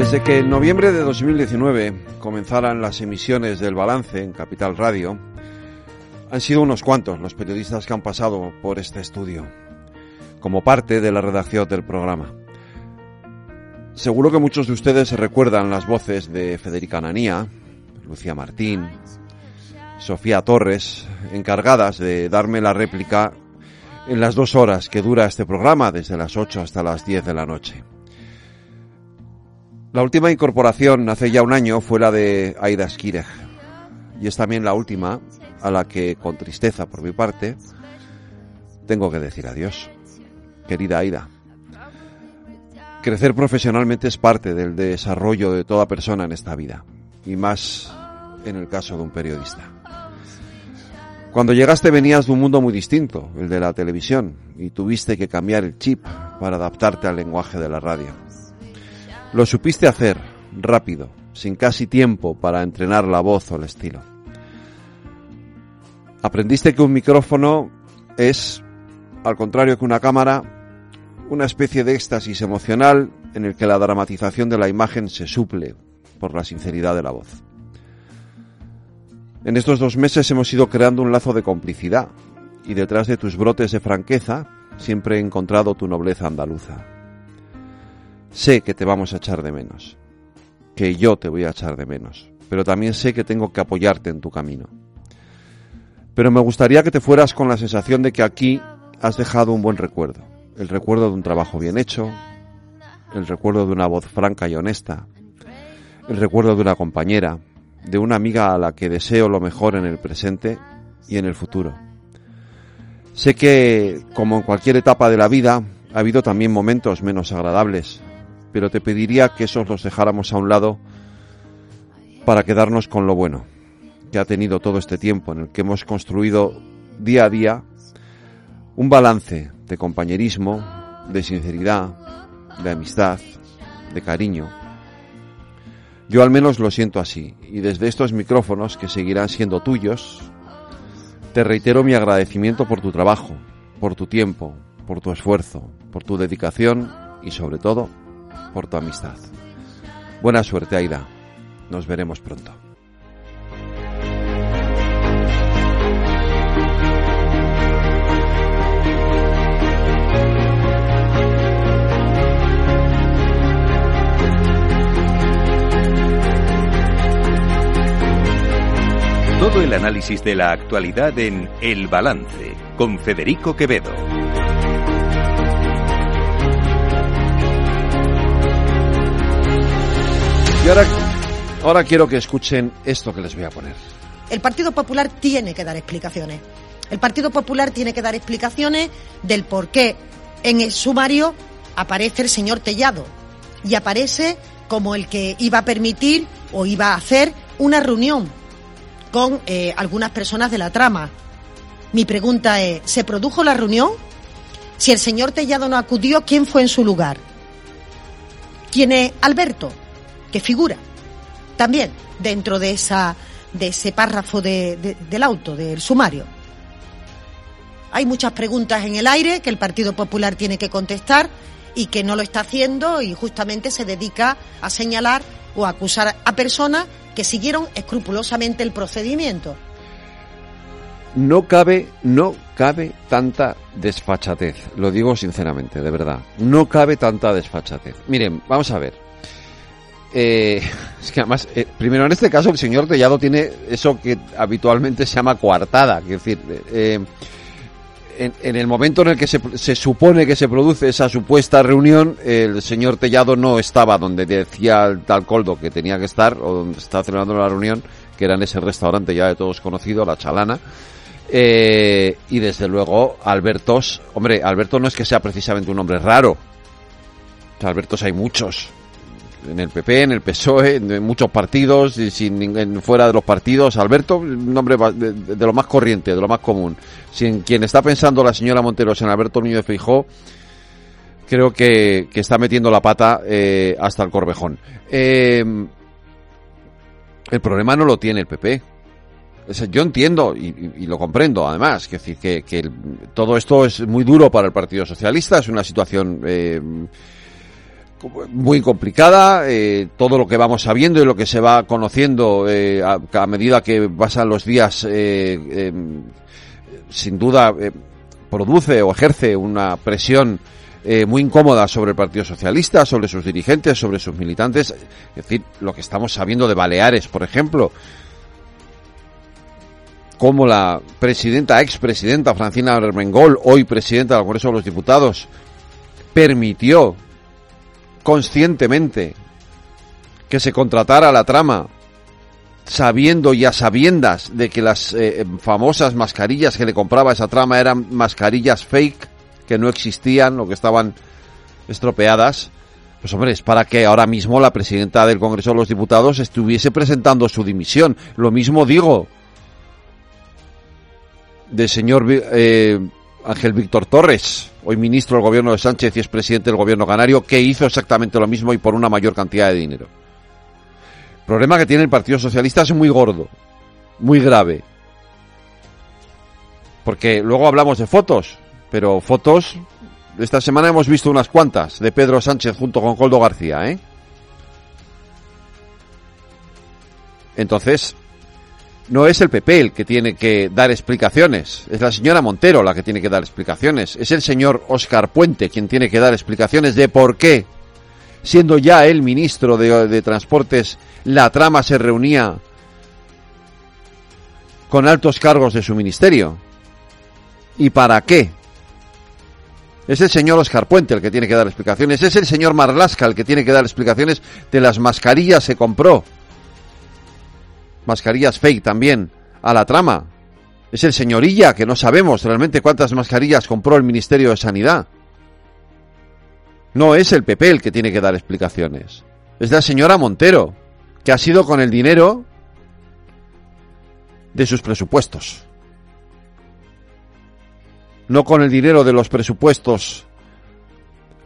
Desde que en noviembre de 2019 comenzaran las emisiones del balance en Capital Radio, han sido unos cuantos los periodistas que han pasado por este estudio, como parte de la redacción del programa. Seguro que muchos de ustedes recuerdan las voces de Federica Nanía, Lucía Martín, Sofía Torres, encargadas de darme la réplica en las dos horas que dura este programa, desde las 8 hasta las 10 de la noche. La última incorporación hace ya un año fue la de Aida Skireg, y es también la última a la que, con tristeza por mi parte, tengo que decir adiós. Querida Aida, crecer profesionalmente es parte del desarrollo de toda persona en esta vida, y más en el caso de un periodista. Cuando llegaste venías de un mundo muy distinto, el de la televisión, y tuviste que cambiar el chip para adaptarte al lenguaje de la radio. Lo supiste hacer, rápido, sin casi tiempo para entrenar la voz o el estilo. Aprendiste que un micrófono es, al contrario que una cámara, una especie de éxtasis emocional en el que la dramatización de la imagen se suple por la sinceridad de la voz. En estos dos meses hemos ido creando un lazo de complicidad y detrás de tus brotes de franqueza siempre he encontrado tu nobleza andaluza. Sé que te vamos a echar de menos, que yo te voy a echar de menos, pero también sé que tengo que apoyarte en tu camino. Pero me gustaría que te fueras con la sensación de que aquí has dejado un buen recuerdo, el recuerdo de un trabajo bien hecho, el recuerdo de una voz franca y honesta, el recuerdo de una compañera, de una amiga a la que deseo lo mejor en el presente y en el futuro. Sé que, como en cualquier etapa de la vida, ha habido también momentos menos agradables, pero te pediría que esos los dejáramos a un lado para quedarnos con lo bueno que ha tenido todo este tiempo en el que hemos construido día a día un balance de compañerismo, de sinceridad, de amistad, de cariño. Yo al menos lo siento así y desde estos micrófonos que seguirán siendo tuyos, te reitero mi agradecimiento por tu trabajo, por tu tiempo, por tu esfuerzo, por tu dedicación y sobre todo por tu amistad. Buena suerte, Aida. Nos veremos pronto. Todo el análisis de la actualidad en El Balance con Federico Quevedo. Y ahora, ahora quiero que escuchen esto que les voy a poner. El Partido Popular tiene que dar explicaciones. El Partido Popular tiene que dar explicaciones del por qué en el sumario aparece el señor Tellado y aparece como el que iba a permitir o iba a hacer una reunión con eh, algunas personas de la trama. Mi pregunta es, ¿se produjo la reunión? Si el señor Tellado no acudió, ¿quién fue en su lugar? ¿Quién es Alberto? Que figura también dentro de, esa, de ese párrafo de, de, del auto, del sumario. Hay muchas preguntas en el aire que el Partido Popular tiene que contestar y que no lo está haciendo y justamente se dedica a señalar o a acusar a personas que siguieron escrupulosamente el procedimiento. No cabe, no cabe tanta desfachatez. Lo digo sinceramente, de verdad. No cabe tanta desfachatez. Miren, vamos a ver. Eh, es que además, eh, primero en este caso el señor Tellado tiene eso que habitualmente se llama coartada. Es decir, eh, en, el momento en el que se, se, supone que se produce esa supuesta reunión, el señor Tellado no estaba donde decía el tal Coldo que tenía que estar, o donde estaba celebrando la reunión, que era en ese restaurante ya de todos conocido, La Chalana. Eh, y desde luego, Albertos, hombre, Alberto no es que sea precisamente un hombre raro. Albertos hay muchos. En el PP, en el PSOE, en muchos partidos, y sin, en, fuera de los partidos. Alberto, un hombre de, de, lo más corriente, de lo más común. Si en quien está pensando la señora Monteros en Alberto Núñez Feijó, creo que, está metiendo la pata eh, hasta el corvejón. Eh, el problema no lo tiene el PP. Yo entiendo y, y, lo comprendo, además, que, que, que todo esto es muy duro para el Partido Socialista, es una situación eh, muy complicada. Eh, todo lo que vamos sabiendo y lo que se va conociendo eh, a, medida que pasan los días, eh, em, sin duda produce o ejerce una presión muy incómoda sobre el Partido Socialista, sobre sus dirigentes, sobre sus militantes. Es decir, lo que estamos sabiendo de Baleares, por ejemplo, como la presidenta, expresidenta Francina Armengol, hoy presidenta del Congreso de los Diputados, permitió conscientemente que se contratara la trama sabiendo y a sabiendas de que las eh, famosas mascarillas que le compraba esa trama eran mascarillas fake, que no existían o que estaban estropeadas, pues hombre, es para que ahora mismo la presidenta del Congreso de los Diputados estuviese presentando su dimisión. Lo mismo digo del señor eh, Ángel Víctor Torres, hoy ministro del gobierno de Sánchez y es presidente del gobierno canario, que hizo exactamente lo mismo y por una mayor cantidad de dinero. El problema que tiene el Partido Socialista es muy gordo, muy grave. Porque luego hablamos de fotos, pero fotos, esta semana hemos visto unas cuantas de Pedro Sánchez junto con Coldo García, ¿eh? Entonces, no es el PP el que tiene que dar explicaciones, es la señora Montero la que tiene que dar explicaciones, es el señor Oscar Puente quien tiene que dar explicaciones de por qué, siendo ya el ministro de, Transportes, la trama se reunía con altos cargos de su ministerio. ¿Y para qué? Es el señor Oscar Puente el que tiene que dar explicaciones. Es el señor Marlasca el que tiene que dar explicaciones de las mascarillas que compró mascarillas fake también a la trama. Es el señorilla que no sabemos realmente cuántas mascarillas compró el Ministerio de Sanidad. No es el PP el que tiene que dar explicaciones. Es la señora Montero, que ha sido con el dinero de sus presupuestos. No con el dinero de los presupuestos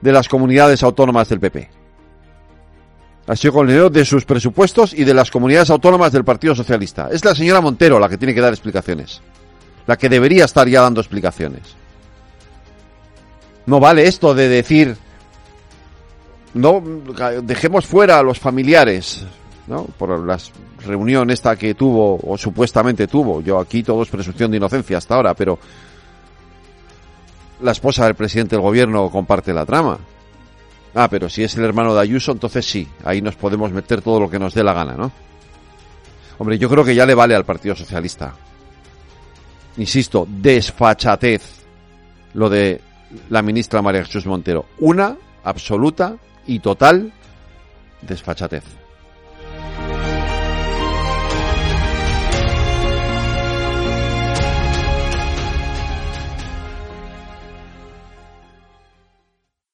de las comunidades autónomas del PP sido con el dinero de sus presupuestos y de las comunidades autónomas del Partido Socialista. Es la señora Montero la que tiene que dar explicaciones. La que debería estar ya dando explicaciones. No vale esto de decir, no, dejemos fuera a los familiares, ¿no? Por la reunión esta que tuvo, o supuestamente tuvo. Yo aquí todo es presunción de inocencia hasta ahora, pero la esposa del presidente del gobierno comparte la trama. Ah, pero si es el hermano de Ayuso, entonces sí, ahí nos podemos meter todo lo que nos dé la gana, ¿no? Hombre, yo creo que ya le vale al Partido Socialista. Insisto, desfachatez lo de la ministra María Jesús Montero. Una absoluta y total desfachatez.